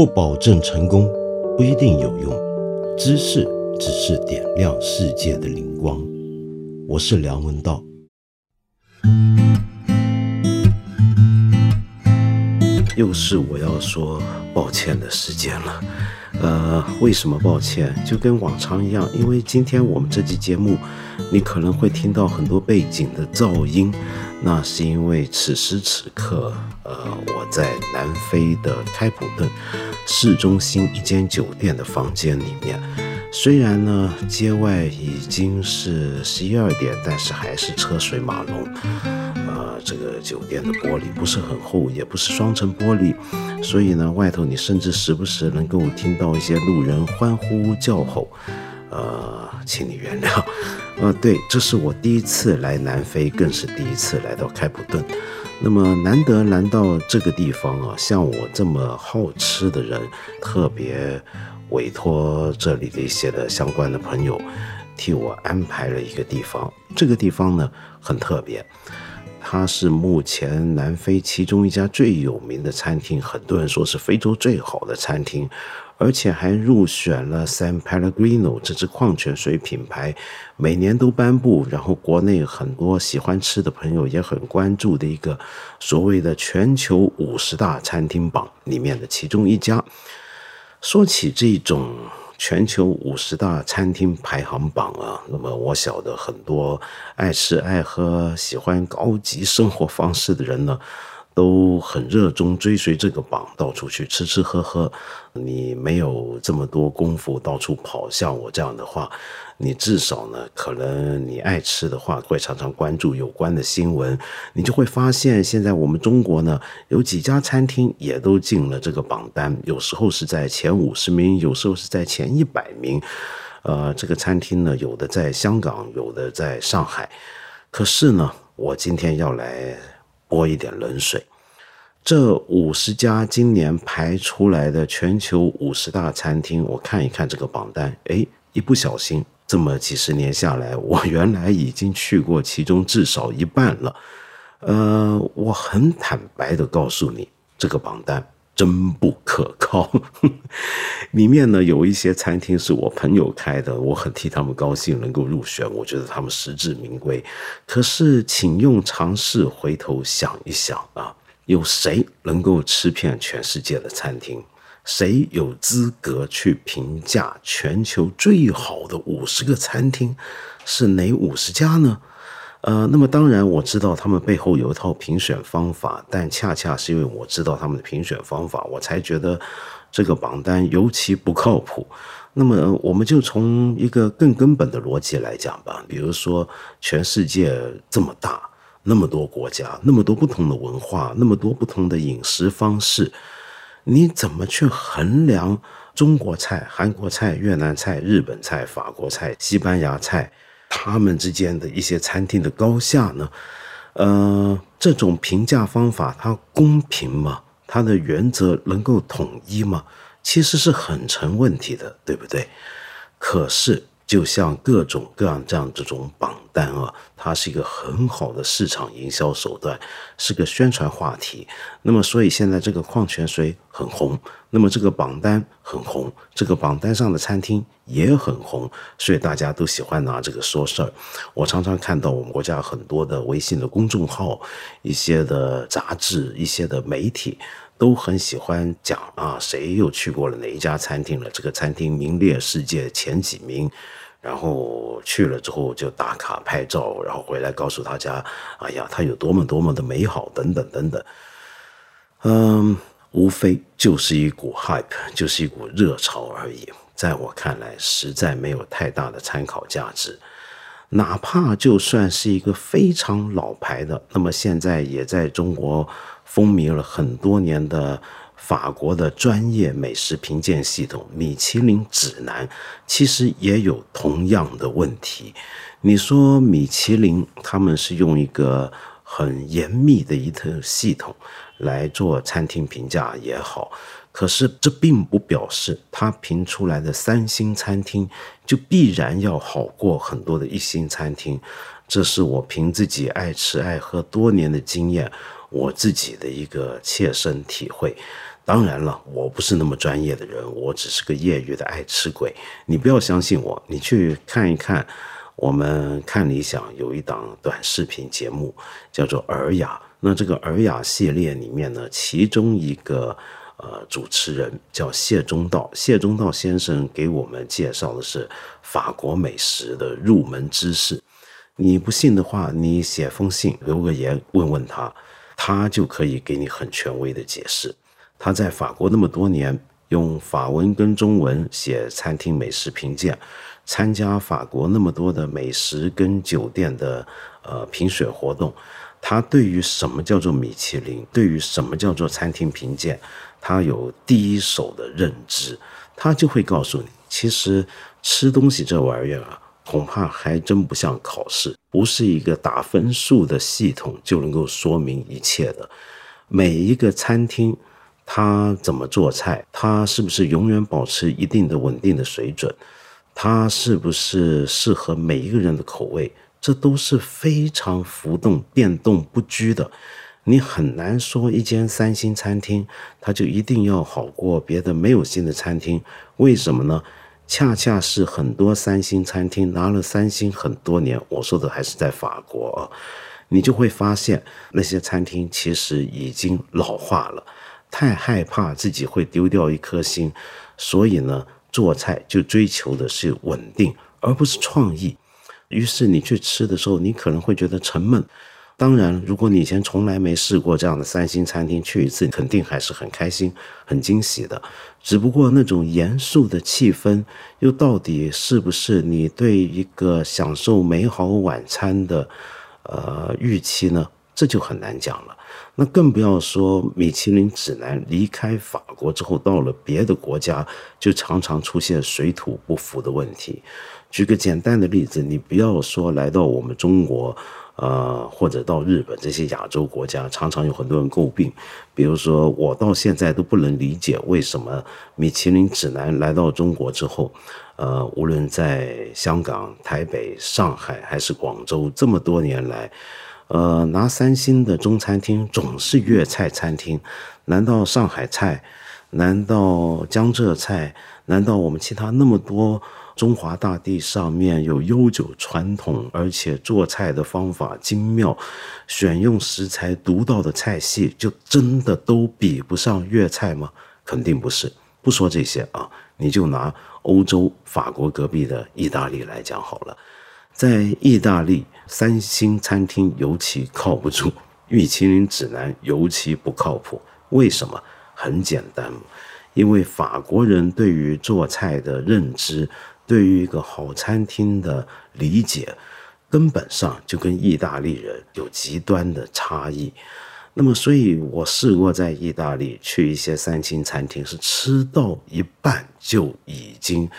不保证成功，不一定有用。知识只是点亮世界的灵光。我是梁文道。又是我要说抱歉的时间了。呃，为什么抱歉？就跟往常一样，因为今天我们这期节目，你可能会听到很多背景的噪音。那是因为此时此刻，呃，我在南非的开普敦市中心一间酒店的房间里面。虽然呢，街外已经是十一二点，但是还是车水马龙。呃，这个酒店的玻璃不是很厚，也不是双层玻璃，所以呢，外头你甚至时不时能够听到一些路人欢呼叫吼。呃，请你原谅。呃，对，这是我第一次来南非，更是第一次来到开普敦。那么难得来到这个地方啊，像我这么好吃的人，特别委托这里的一些的相关的朋友，替我安排了一个地方。这个地方呢，很特别，它是目前南非其中一家最有名的餐厅，很多人说是非洲最好的餐厅。而且还入选了 San Pellegrino 这支矿泉水品牌，每年都颁布，然后国内很多喜欢吃的朋友也很关注的一个所谓的全球五十大餐厅榜里面的其中一家。说起这种全球五十大餐厅排行榜啊，那么我晓得很多爱吃爱喝、喜欢高级生活方式的人呢。都很热衷追随这个榜，到处去吃吃喝喝。你没有这么多功夫到处跑，像我这样的话，你至少呢，可能你爱吃的话，会常常关注有关的新闻。你就会发现，现在我们中国呢，有几家餐厅也都进了这个榜单，有时候是在前五十名，有时候是在前一百名。呃，这个餐厅呢，有的在香港，有的在上海。可是呢，我今天要来。泼一点冷水，这五十家今年排出来的全球五十大餐厅，我看一看这个榜单，哎，一不小心，这么几十年下来，我原来已经去过其中至少一半了。呃，我很坦白的告诉你，这个榜单。真不可靠，里面呢有一些餐厅是我朋友开的，我很替他们高兴能够入选，我觉得他们实至名归。可是，请用尝试回头想一想啊，有谁能够吃遍全世界的餐厅？谁有资格去评价全球最好的五十个餐厅是哪五十家呢？呃，那么当然我知道他们背后有一套评选方法，但恰恰是因为我知道他们的评选方法，我才觉得这个榜单尤其不靠谱。那么我们就从一个更根本的逻辑来讲吧，比如说全世界这么大，那么多国家，那么多不同的文化，那么多不同的饮食方式，你怎么去衡量中国菜、韩国菜、越南菜、日本菜、法国菜、西班牙菜？他们之间的一些餐厅的高下呢？呃，这种评价方法它公平吗？它的原则能够统一吗？其实是很成问题的，对不对？可是。就像各种各样这样这种榜单啊，它是一个很好的市场营销手段，是个宣传话题。那么，所以现在这个矿泉水很红，那么这个榜单很红，这个榜单上的餐厅也很红，所以大家都喜欢拿这个说事儿。我常常看到我们国家很多的微信的公众号、一些的杂志、一些的媒体。都很喜欢讲啊，谁又去过了哪一家餐厅了？这个餐厅名列世界前几名，然后去了之后就打卡拍照，然后回来告诉大家，哎呀，它有多么多么的美好，等等等等。嗯，无非就是一股 hype，就是一股热潮而已。在我看来，实在没有太大的参考价值。哪怕就算是一个非常老牌的，那么现在也在中国。风靡了很多年的法国的专业美食评鉴系统——米其林指南，其实也有同样的问题。你说米其林他们是用一个很严密的一套系统来做餐厅评价也好，可是这并不表示他评出来的三星餐厅就必然要好过很多的一星餐厅。这是我凭自己爱吃爱喝多年的经验。我自己的一个切身体会，当然了，我不是那么专业的人，我只是个业余的爱吃鬼。你不要相信我，你去看一看。我们看理想有一档短视频节目，叫做《尔雅》。那这个《尔雅》系列里面呢，其中一个呃主持人叫谢中道。谢中道先生给我们介绍的是法国美食的入门知识。你不信的话，你写封信留个言问问他，他就可以给你很权威的解释。他在法国那么多年，用法文跟中文写餐厅美食评鉴，参加法国那么多的美食跟酒店的呃评选活动，他对于什么叫做米其林，对于什么叫做餐厅评鉴，他有第一手的认知，他就会告诉你，其实吃东西这玩意儿啊，恐怕还真不像考试，不是一个打分数的系统就能够说明一切的，每一个餐厅。它怎么做菜？它是不是永远保持一定的稳定的水准？它是不是适合每一个人的口味？这都是非常浮动、变动不居的。你很难说一间三星餐厅，它就一定要好过别的没有星的餐厅。为什么呢？恰恰是很多三星餐厅拿了三星很多年，我说的还是在法国啊，你就会发现那些餐厅其实已经老化了。太害怕自己会丢掉一颗心，所以呢，做菜就追求的是稳定，而不是创意。于是你去吃的时候，你可能会觉得沉闷。当然，如果你以前从来没试过这样的三星餐厅，去一次肯定还是很开心、很惊喜的。只不过那种严肃的气氛，又到底是不是你对一个享受美好晚餐的呃预期呢？这就很难讲了。那更不要说米其林指南离开法国之后，到了别的国家，就常常出现水土不服的问题。举个简单的例子，你不要说来到我们中国，呃，或者到日本这些亚洲国家，常常有很多人诟病。比如说，我到现在都不能理解为什么米其林指南来到中国之后，呃，无论在香港、台北、上海还是广州，这么多年来。呃，拿三星的中餐厅总是粤菜餐厅，难道上海菜？难道江浙菜？难道我们其他那么多中华大地上面有悠久传统，而且做菜的方法精妙，选用食材独到的菜系，就真的都比不上粤菜吗？肯定不是。不说这些啊，你就拿欧洲法国隔壁的意大利来讲好了，在意大利。三星餐厅尤其靠不住，米其林指南尤其不靠谱。为什么？很简单，因为法国人对于做菜的认知，对于一个好餐厅的理解，根本上就跟意大利人有极端的差异。那么，所以我试过在意大利去一些三星餐厅，是吃到一半就已经。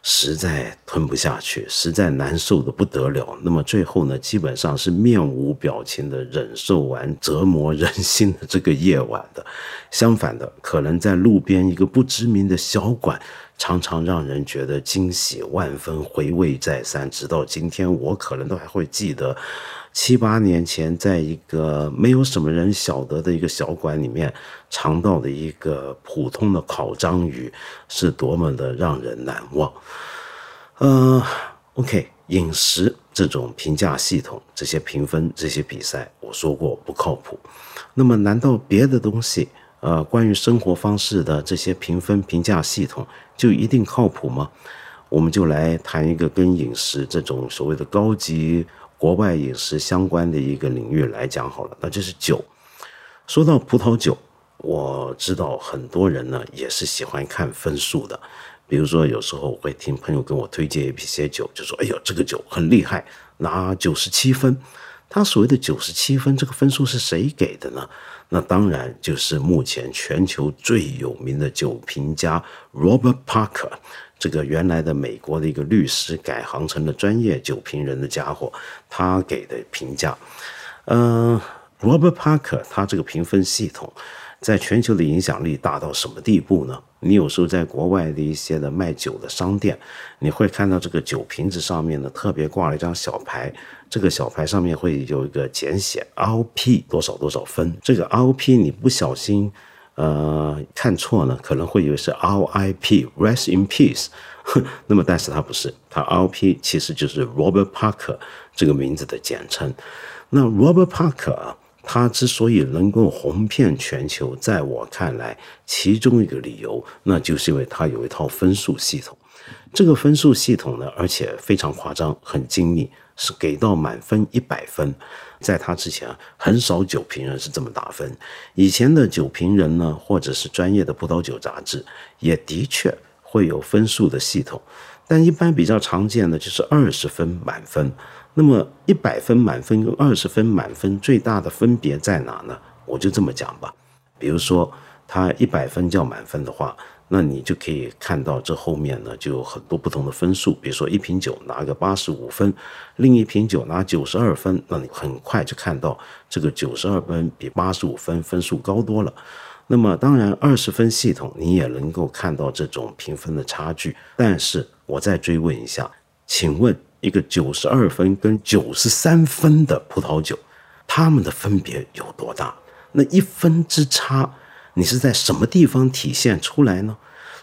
实在吞不下去，实在难受的不得了。那么最后呢，基本上是面无表情的忍受完折磨人心的这个夜晚的。相反的，可能在路边一个不知名的小馆，常常让人觉得惊喜万分，回味再三。直到今天，我可能都还会记得。七八年前，在一个没有什么人晓得的一个小馆里面尝到的一个普通的烤章鱼，是多么的让人难忘。呃，OK，饮食这种评价系统、这些评分、这些比赛，我说过不靠谱。那么，难道别的东西，呃，关于生活方式的这些评分评价系统就一定靠谱吗？我们就来谈一个跟饮食这种所谓的高级。国外饮食相关的一个领域来讲好了，那就是酒。说到葡萄酒，我知道很多人呢也是喜欢看分数的。比如说，有时候我会听朋友跟我推荐一些酒，就说：“哎呦，这个酒很厉害，拿九十七分。”他所谓的九十七分，这个分数是谁给的呢？那当然就是目前全球最有名的酒评家 Robert Parker。这个原来的美国的一个律师改行成了专业酒评人的家伙，他给的评价，嗯，Robert Parker 他这个评分系统，在全球的影响力大到什么地步呢？你有时候在国外的一些的卖酒的商店，你会看到这个酒瓶子上面呢特别挂了一张小牌，这个小牌上面会有一个简写 ROP 多少多少分，这个 ROP 你不小心。呃，看错呢，可能会以为是 RIP，Rest in Peace。那么，但是它不是，它 RP 其实就是 Robert Parker 这个名字的简称。那 Robert Parker 啊，他之所以能够红遍全球，在我看来，其中一个理由，那就是因为他有一套分数系统。这个分数系统呢，而且非常夸张，很精密，是给到满分一百分。在他之前，很少酒评人是这么打分。以前的酒评人呢，或者是专业的葡萄酒杂志，也的确会有分数的系统，但一般比较常见的就是二十分满分。那么一百分满分跟二十分满分最大的分别在哪呢？我就这么讲吧，比如说他一百分叫满分的话。那你就可以看到这后面呢，就有很多不同的分数。比如说一瓶酒拿个八十五分，另一瓶酒拿九十二分，那你很快就看到这个九十二分比八十五分分数高多了。那么当然二十分系统你也能够看到这种评分的差距。但是我再追问一下，请问一个九十二分跟九十三分的葡萄酒，它们的分别有多大？那一分之差。你是在什么地方体现出来呢？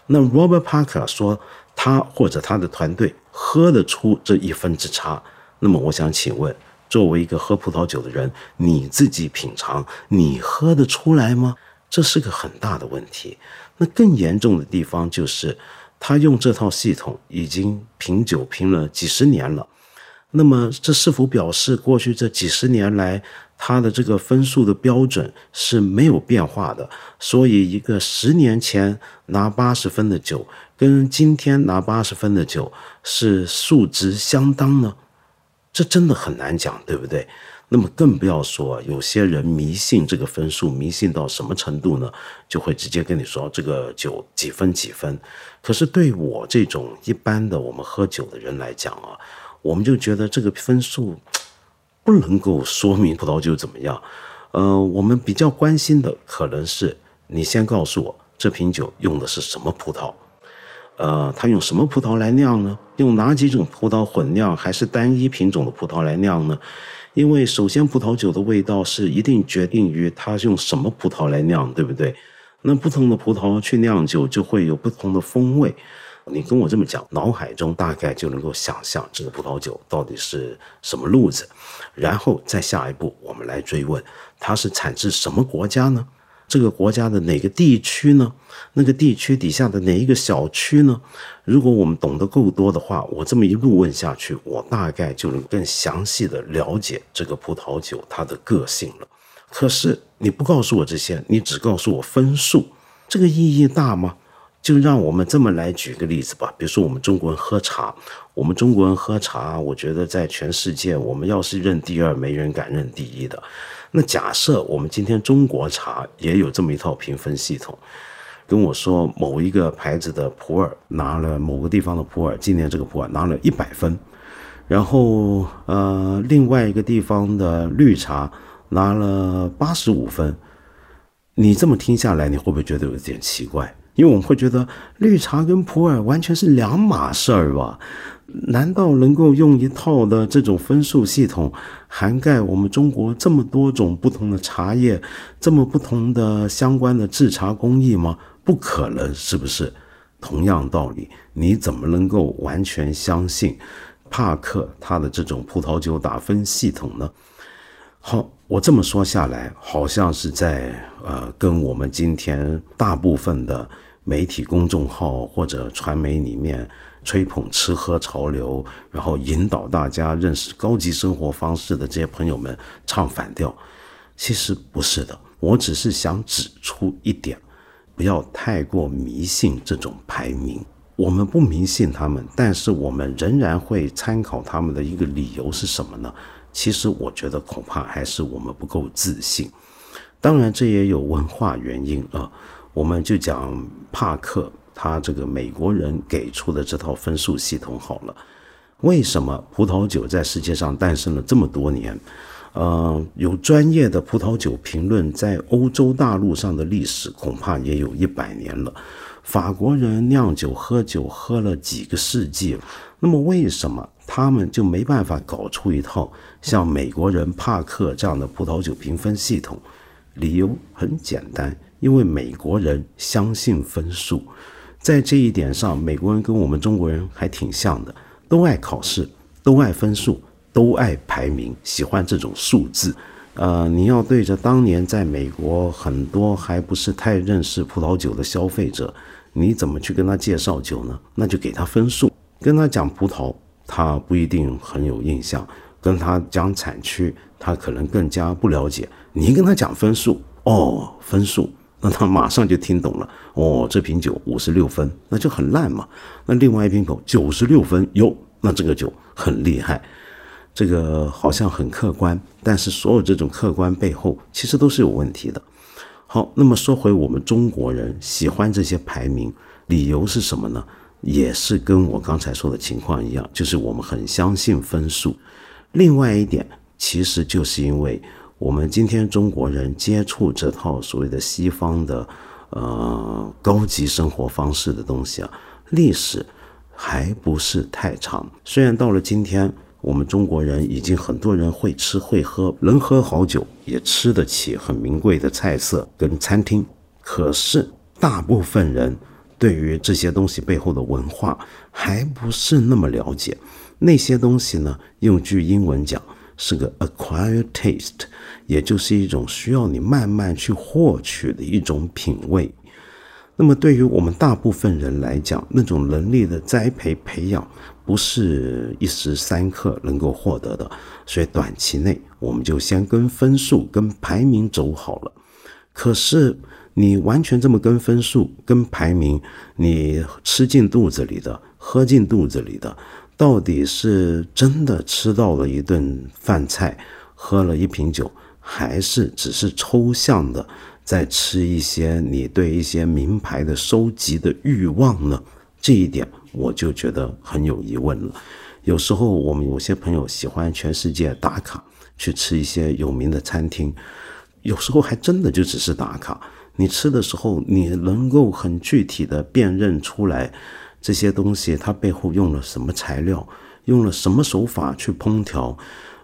那 Robert Parker 说他或者他的团队喝得出这一分之差。那么我想请问，作为一个喝葡萄酒的人，你自己品尝，你喝得出来吗？这是个很大的问题。那更严重的地方就是，他用这套系统已经品酒品了几十年了。那么这是否表示过去这几十年来？他的这个分数的标准是没有变化的，所以一个十年前拿八十分的酒，跟今天拿八十分的酒是数值相当呢？这真的很难讲，对不对？那么更不要说有些人迷信这个分数，迷信到什么程度呢？就会直接跟你说这个酒几分几分。可是对我这种一般的我们喝酒的人来讲啊，我们就觉得这个分数。不能够说明葡萄酒怎么样，呃，我们比较关心的可能是你先告诉我这瓶酒用的是什么葡萄，呃，它用什么葡萄来酿呢？用哪几种葡萄混酿，还是单一品种的葡萄来酿呢？因为首先葡萄酒的味道是一定决定于它用什么葡萄来酿，对不对？那不同的葡萄去酿酒就会有不同的风味。你跟我这么讲，脑海中大概就能够想象这个葡萄酒到底是什么路子，然后再下一步，我们来追问它是产自什么国家呢？这个国家的哪个地区呢？那个地区底下的哪一个小区呢？如果我们懂得够多的话，我这么一路问下去，我大概就能更详细的了解这个葡萄酒它的个性了。可是你不告诉我这些，你只告诉我分数，这个意义大吗？就让我们这么来举个例子吧，比如说我们中国人喝茶，我们中国人喝茶，我觉得在全世界，我们要是认第二，没人敢认第一的。那假设我们今天中国茶也有这么一套评分系统，跟我说某一个牌子的普洱拿了某个地方的普洱，今年这个普洱拿了一百分，然后呃另外一个地方的绿茶拿了八十五分，你这么听下来，你会不会觉得有点奇怪？因为我们会觉得绿茶跟普洱完全是两码事儿吧？难道能够用一套的这种分数系统涵盖我们中国这么多种不同的茶叶，这么不同的相关的制茶工艺吗？不可能，是不是？同样道理，你怎么能够完全相信帕克他的这种葡萄酒打分系统呢？好。我这么说下来，好像是在呃跟我们今天大部分的媒体公众号或者传媒里面吹捧吃喝潮流，然后引导大家认识高级生活方式的这些朋友们唱反调。其实不是的，我只是想指出一点，不要太过迷信这种排名。我们不迷信他们，但是我们仍然会参考他们的一个理由是什么呢？其实我觉得恐怕还是我们不够自信，当然这也有文化原因啊。我们就讲帕克他这个美国人给出的这套分数系统好了。为什么葡萄酒在世界上诞生了这么多年？呃，有专业的葡萄酒评论在欧洲大陆上的历史恐怕也有一百年了。法国人酿酒喝酒喝了几个世纪了，那么为什么？他们就没办法搞出一套像美国人帕克这样的葡萄酒评分系统，理由很简单，因为美国人相信分数，在这一点上，美国人跟我们中国人还挺像的，都爱考试，都爱分数，都爱排名，喜欢这种数字。呃，你要对着当年在美国很多还不是太认识葡萄酒的消费者，你怎么去跟他介绍酒呢？那就给他分数，跟他讲葡萄，他不一定很有印象；跟他讲产区，他可能更加不了解。你跟他讲分数，哦，分数。那他马上就听懂了哦，这瓶酒五十六分，那就很烂嘛。那另外一瓶酒九十六分哟，那这个酒很厉害，这个好像很客观，但是所有这种客观背后其实都是有问题的。好，那么说回我们中国人喜欢这些排名，理由是什么呢？也是跟我刚才说的情况一样，就是我们很相信分数。另外一点，其实就是因为。我们今天中国人接触这套所谓的西方的，呃，高级生活方式的东西啊，历史还不是太长。虽然到了今天，我们中国人已经很多人会吃会喝，能喝好酒，也吃得起很名贵的菜色跟餐厅，可是大部分人对于这些东西背后的文化还不是那么了解。那些东西呢，用句英文讲。是个 acquired taste，也就是一种需要你慢慢去获取的一种品味。那么对于我们大部分人来讲，那种能力的栽培培养不是一时三刻能够获得的，所以短期内我们就先跟分数、跟排名走好了。可是你完全这么跟分数、跟排名，你吃进肚子里的，喝进肚子里的。到底是真的吃到了一顿饭菜，喝了一瓶酒，还是只是抽象的在吃一些你对一些名牌的收集的欲望呢？这一点我就觉得很有疑问了。有时候我们有些朋友喜欢全世界打卡去吃一些有名的餐厅，有时候还真的就只是打卡。你吃的时候，你能够很具体的辨认出来。这些东西它背后用了什么材料，用了什么手法去烹调？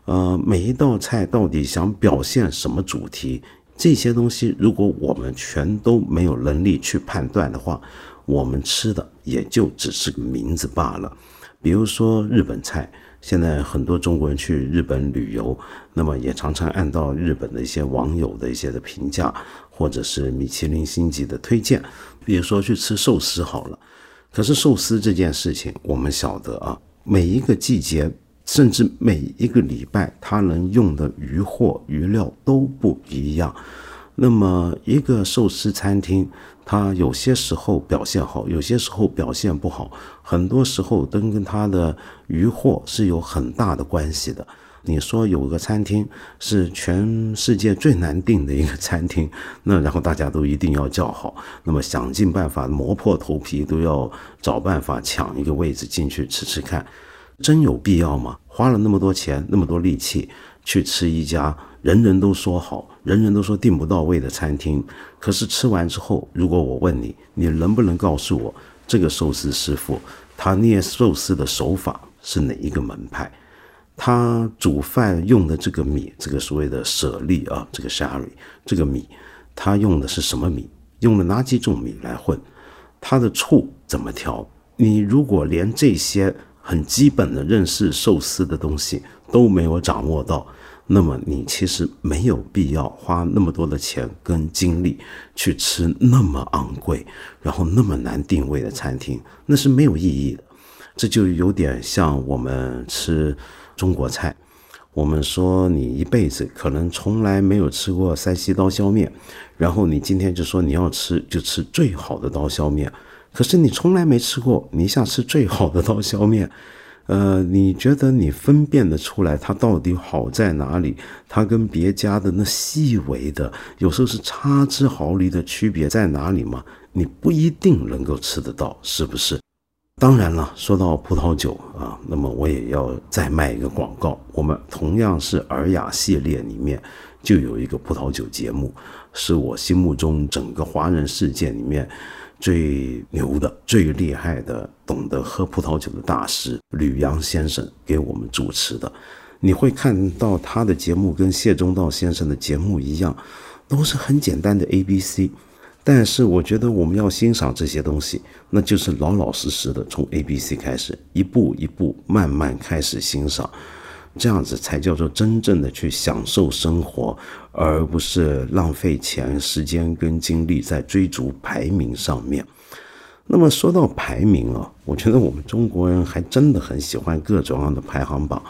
呃，每一道菜到底想表现什么主题？这些东西如果我们全都没有能力去判断的话，我们吃的也就只是个名字罢了。比如说日本菜，现在很多中国人去日本旅游，那么也常常按照日本的一些网友的一些的评价，或者是米其林星级的推荐，比如说去吃寿司好了。可是寿司这件事情，我们晓得啊，每一个季节，甚至每一个礼拜，它能用的鱼货鱼料都不一样。那么，一个寿司餐厅，它有些时候表现好，有些时候表现不好，很多时候都跟它的鱼货是有很大的关系的。你说有个餐厅是全世界最难订的一个餐厅，那然后大家都一定要叫好，那么想尽办法磨破头皮都要找办法抢一个位置进去吃吃看，真有必要吗？花了那么多钱那么多力气去吃一家人人都说好、人人都说订不到位的餐厅，可是吃完之后，如果我问你，你能不能告诉我这个寿司师傅他捏寿司的手法是哪一个门派？他煮饭用的这个米，这个所谓的舍利啊，这个 shari 这个米，他用的是什么米？用了哪几种米来混？他的醋怎么调？你如果连这些很基本的认识寿司的东西都没有掌握到，那么你其实没有必要花那么多的钱跟精力去吃那么昂贵，然后那么难定位的餐厅，那是没有意义的。这就有点像我们吃。中国菜，我们说你一辈子可能从来没有吃过山西刀削面，然后你今天就说你要吃就吃最好的刀削面，可是你从来没吃过，你想吃最好的刀削面，呃，你觉得你分辨得出来它到底好在哪里？它跟别家的那细微的，有时候是差之毫厘的区别在哪里吗？你不一定能够吃得到，是不是？当然了，说到葡萄酒啊，那么我也要再卖一个广告。我们同样是尔雅系列里面就有一个葡萄酒节目，是我心目中整个华人世界里面最牛的、最厉害的、懂得喝葡萄酒的大师吕阳先生给我们主持的。你会看到他的节目跟谢中道先生的节目一样，都是很简单的 A B C。但是我觉得我们要欣赏这些东西，那就是老老实实的从 A、B、C 开始，一步一步慢慢开始欣赏，这样子才叫做真正的去享受生活，而不是浪费钱、时间跟精力在追逐排名上面。那么说到排名啊，我觉得我们中国人还真的很喜欢各种各样的排行榜，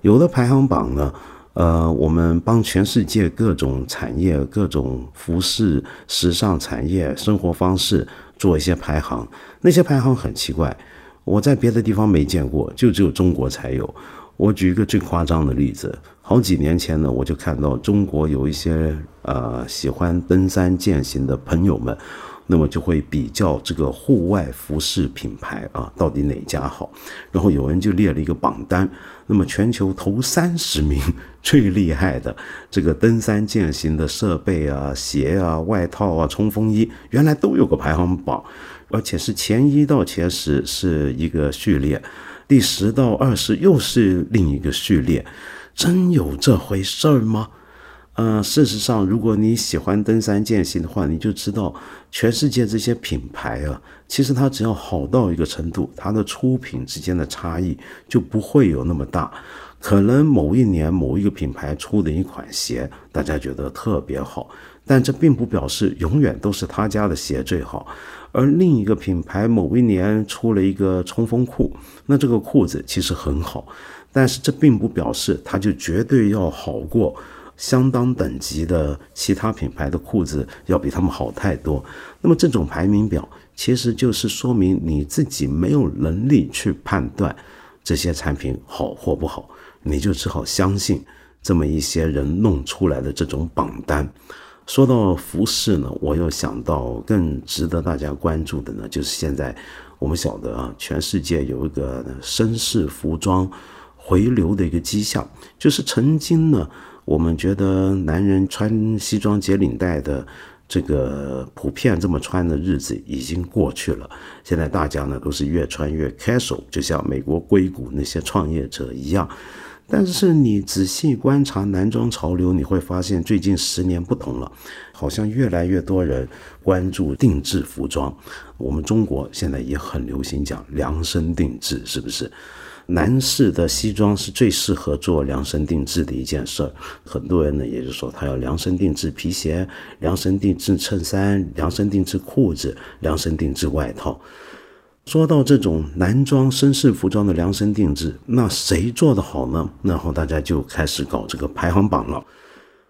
有的排行榜呢。呃，我们帮全世界各种产业、各种服饰、时尚产业、生活方式做一些排行，那些排行很奇怪，我在别的地方没见过，就只有中国才有。我举一个最夸张的例子，好几年前呢，我就看到中国有一些呃喜欢登山健行的朋友们。那么就会比较这个户外服饰品牌啊，到底哪家好？然后有人就列了一个榜单，那么全球头三十名最厉害的这个登山健行的设备啊、鞋啊、外套啊、冲锋衣，原来都有个排行榜，而且是前一到前十是一个序列，第十到二十又是另一个序列，真有这回事儿吗？呃，事实上，如果你喜欢登山健行的话，你就知道，全世界这些品牌啊，其实它只要好到一个程度，它的出品之间的差异就不会有那么大。可能某一年某一个品牌出的一款鞋，大家觉得特别好，但这并不表示永远都是他家的鞋最好。而另一个品牌某一年出了一个冲锋裤，那这个裤子其实很好，但是这并不表示它就绝对要好过。相当等级的其他品牌的裤子要比他们好太多。那么这种排名表其实就是说明你自己没有能力去判断这些产品好或不好，你就只好相信这么一些人弄出来的这种榜单。说到服饰呢，我又想到更值得大家关注的呢，就是现在我们晓得啊，全世界有一个绅士服装回流的一个迹象，就是曾经呢。我们觉得男人穿西装解领带的这个普遍这么穿的日子已经过去了。现在大家呢都是越穿越 casual，就像美国硅谷那些创业者一样。但是你仔细观察男装潮流，你会发现最近十年不同了，好像越来越多人关注定制服装。我们中国现在也很流行讲量身定制，是不是？男士的西装是最适合做量身定制的一件事儿，很多人呢，也就是说他要量身定制皮鞋、量身定制衬衫、量身定制裤子、量身定制外套。说到这种男装绅士服装的量身定制，那谁做的好呢？然后大家就开始搞这个排行榜了。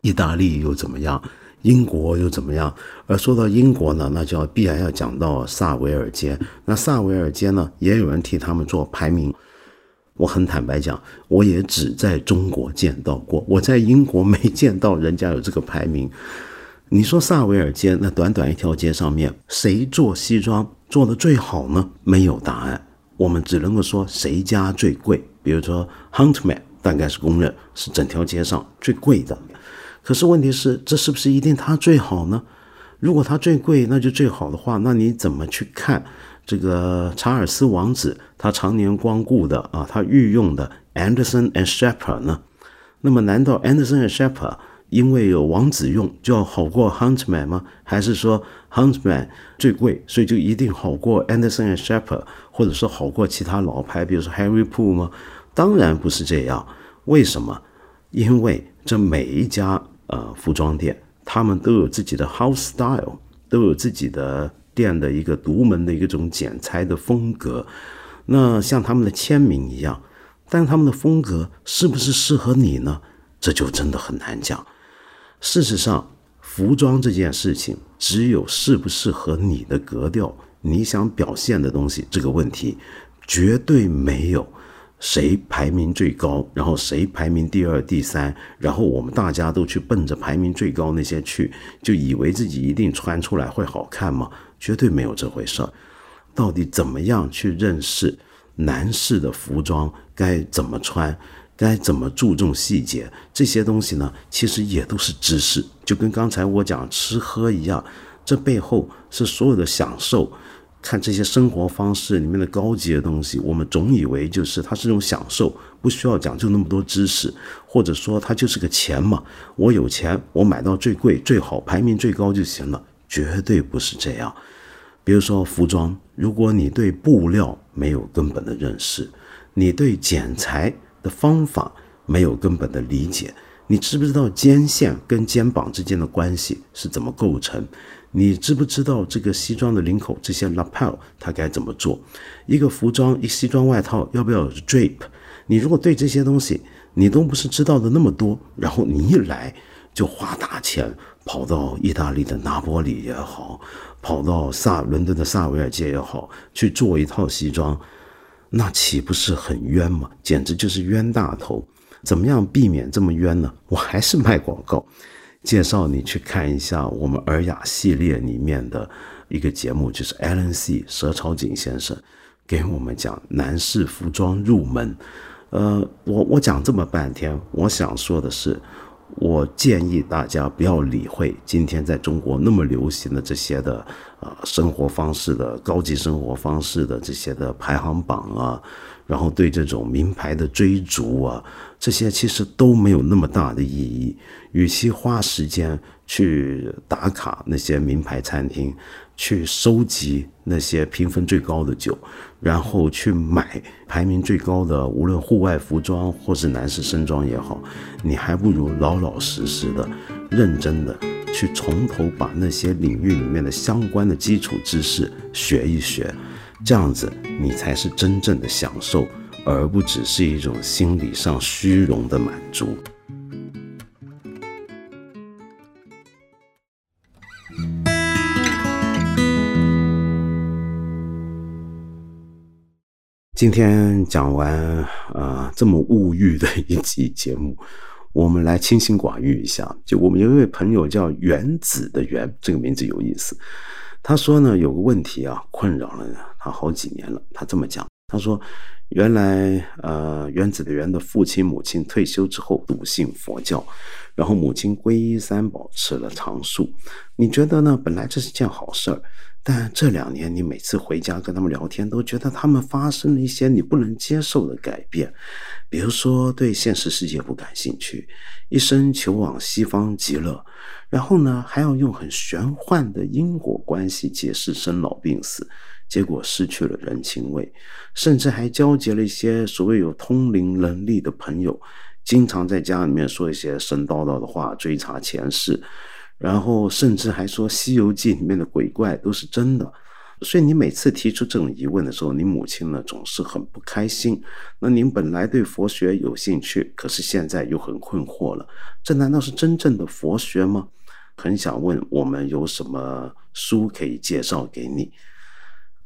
意大利又怎么样？英国又怎么样？而说到英国呢，那就要必然要讲到萨维尔街。那萨维尔街呢，也有人替他们做排名。我很坦白讲，我也只在中国见到过，我在英国没见到人家有这个排名。你说萨维尔街那短短一条街上面，谁做西装做的最好呢？没有答案，我们只能够说谁家最贵。比如说 Huntman，大概是公认是整条街上最贵的。可是问题是，这是不是一定它最好呢？如果它最贵，那就最好的话，那你怎么去看？这个查尔斯王子他常年光顾的啊，他御用的 Anderson and Shepard 呢？那么难道 Anderson and Shepard 因为有王子用就要好过 Huntsman 吗？还是说 Huntsman 最贵，所以就一定好过 Anderson and Shepard，或者说好过其他老牌，比如说 Harry p o o l 吗？当然不是这样。为什么？因为这每一家呃服装店，他们都有自己的 house style，都有自己的店的一个独门的一种剪裁的风格，那像他们的签名一样，但他们的风格是不是适合你呢？这就真的很难讲。事实上，服装这件事情，只有适不适合你的格调，你想表现的东西这个问题，绝对没有。谁排名最高，然后谁排名第二、第三，然后我们大家都去奔着排名最高那些去，就以为自己一定穿出来会好看吗？绝对没有这回事儿。到底怎么样去认识男士的服装该怎么穿，该怎么注重细节这些东西呢？其实也都是知识，就跟刚才我讲吃喝一样，这背后是所有的享受。看这些生活方式里面的高级的东西，我们总以为就是它是种享受，不需要讲究那么多知识，或者说它就是个钱嘛。我有钱，我买到最贵、最好、排名最高就行了，绝对不是这样。比如说服装，如果你对布料没有根本的认识，你对剪裁的方法没有根本的理解，你知不知道肩线跟肩膀之间的关系是怎么构成？你知不知道这个西装的领口这些 lapel 它该怎么做？一个服装一西装外套要不要有 drape？你如果对这些东西你都不是知道的那么多，然后你一来就花大钱跑到意大利的拿波里也好，跑到萨伦敦的萨维尔街也好去做一套西装，那岂不是很冤吗？简直就是冤大头！怎么样避免这么冤呢？我还是卖广告。介绍你去看一下我们尔雅系列里面的一个节目，就是 Alan C 佘朝景先生给我们讲男士服装入门。呃，我我讲这么半天，我想说的是，我建议大家不要理会今天在中国那么流行的这些的呃生活方式的高级生活方式的这些的排行榜啊。然后对这种名牌的追逐啊，这些其实都没有那么大的意义。与其花时间去打卡那些名牌餐厅，去收集那些评分最高的酒，然后去买排名最高的，无论户外服装或是男士身装也好，你还不如老老实实的、认真的去从头把那些领域里面的相关的基础知识学一学。这样子，你才是真正的享受，而不只是一种心理上虚荣的满足。今天讲完啊，这么物欲的一集节目，我们来清心寡欲一下。就我们有一位朋友叫原子的原，这个名字有意思。他说呢，有个问题啊，困扰了他好几年了。他这么讲，他说，原来呃，原子的原的父亲母亲退休之后笃信佛教，然后母亲皈依三宝，吃了长素。你觉得呢？本来这是件好事儿，但这两年你每次回家跟他们聊天，都觉得他们发生了一些你不能接受的改变，比如说对现实世界不感兴趣，一生求往西方极乐。然后呢，还要用很玄幻的因果关系解释生老病死，结果失去了人情味，甚至还交结了一些所谓有通灵能力的朋友，经常在家里面说一些神叨叨的话，追查前世，然后甚至还说《西游记》里面的鬼怪都是真的。所以你每次提出这种疑问的时候，你母亲呢总是很不开心。那您本来对佛学有兴趣，可是现在又很困惑了，这难道是真正的佛学吗？很想问我们有什么书可以介绍给你？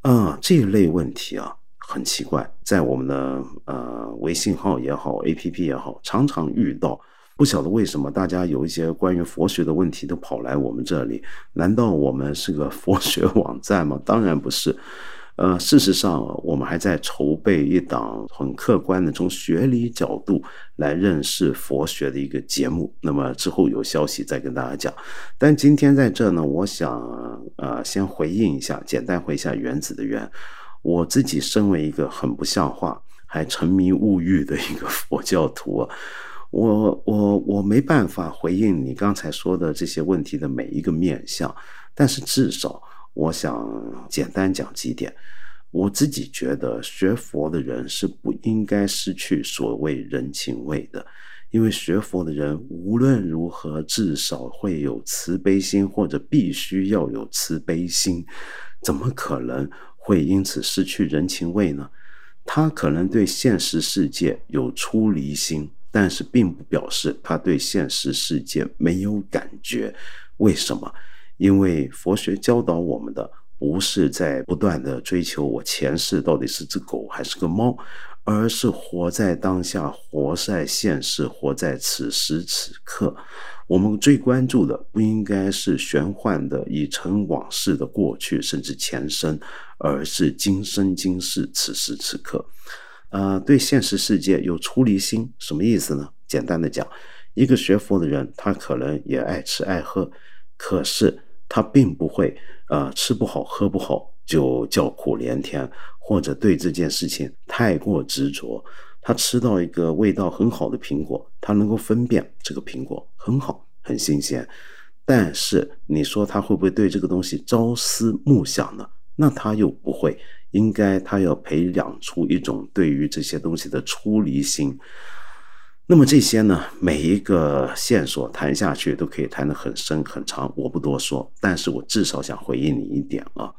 啊，这一类问题啊，很奇怪，在我们的呃微信号也好，APP 也好，常常遇到。不晓得为什么大家有一些关于佛学的问题都跑来我们这里？难道我们是个 佛学网站吗？当然不是。呃，事实上，我们还在筹备一档很客观的从学理角度来认识佛学的一个节目。那么之后有消息再跟大家讲。但今天在这呢，我想呃先回应一下，简单回一下原子的原。我自己身为一个很不像话、还沉迷物欲的一个佛教徒，啊我我我没办法回应你刚才说的这些问题的每一个面相，但是至少。我想简单讲几点，我自己觉得学佛的人是不应该失去所谓人情味的，因为学佛的人无论如何至少会有慈悲心，或者必须要有慈悲心，怎么可能会因此失去人情味呢？他可能对现实世界有出离心，但是并不表示他对现实世界没有感觉。为什么？因为佛学教导我们的不是在不断的追求我前世到底是只狗还是个猫，而是活在当下，活在现世，活在此时此刻。我们最关注的不应该是玄幻的已成往事的过去，甚至前生，而是今生今世，此时此刻。呃，对现实世界有出离心，什么意思呢？简单的讲，一个学佛的人，他可能也爱吃爱喝，可是。他并不会，呃，吃不好喝不好就叫苦连天，或者对这件事情太过执着。他吃到一个味道很好的苹果，他能够分辨这个苹果很好，很新鲜。但是你说他会不会对这个东西朝思暮想呢？那他又不会，应该他要培养出一种对于这些东西的出离心。那么这些呢，每一个线索谈下去都可以谈得很深很长，我不多说。但是我至少想回应你一点啊，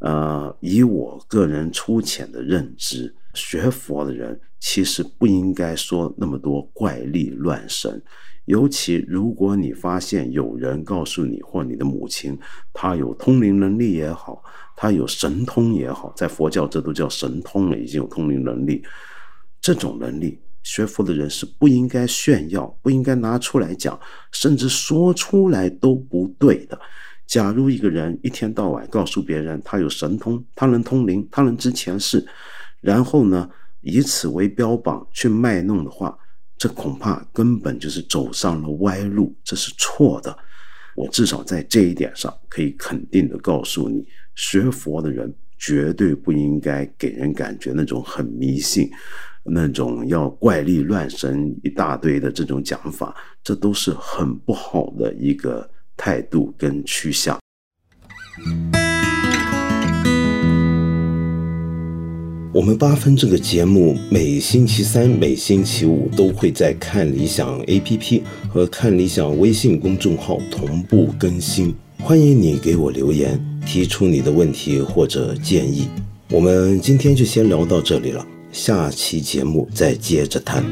呃，以我个人粗浅的认知，学佛的人其实不应该说那么多怪力乱神。尤其如果你发现有人告诉你或你的母亲，他有通灵能力也好，他有神通也好，在佛教这都叫神通了，已经有通灵能力。这种能力，学佛的人是不应该炫耀，不应该拿出来讲，甚至说出来都不对的。假如一个人一天到晚告诉别人他有神通，他能通灵，他能知前世，然后呢，以此为标榜去卖弄的话，这恐怕根本就是走上了歪路，这是错的。我至少在这一点上可以肯定的告诉你，学佛的人绝对不应该给人感觉那种很迷信，那种要怪力乱神一大堆的这种讲法，这都是很不好的一个态度跟趋向。我们八分这个节目每星期三、每星期五都会在看理想 APP 和看理想微信公众号同步更新，欢迎你给我留言，提出你的问题或者建议。我们今天就先聊到这里了，下期节目再接着谈。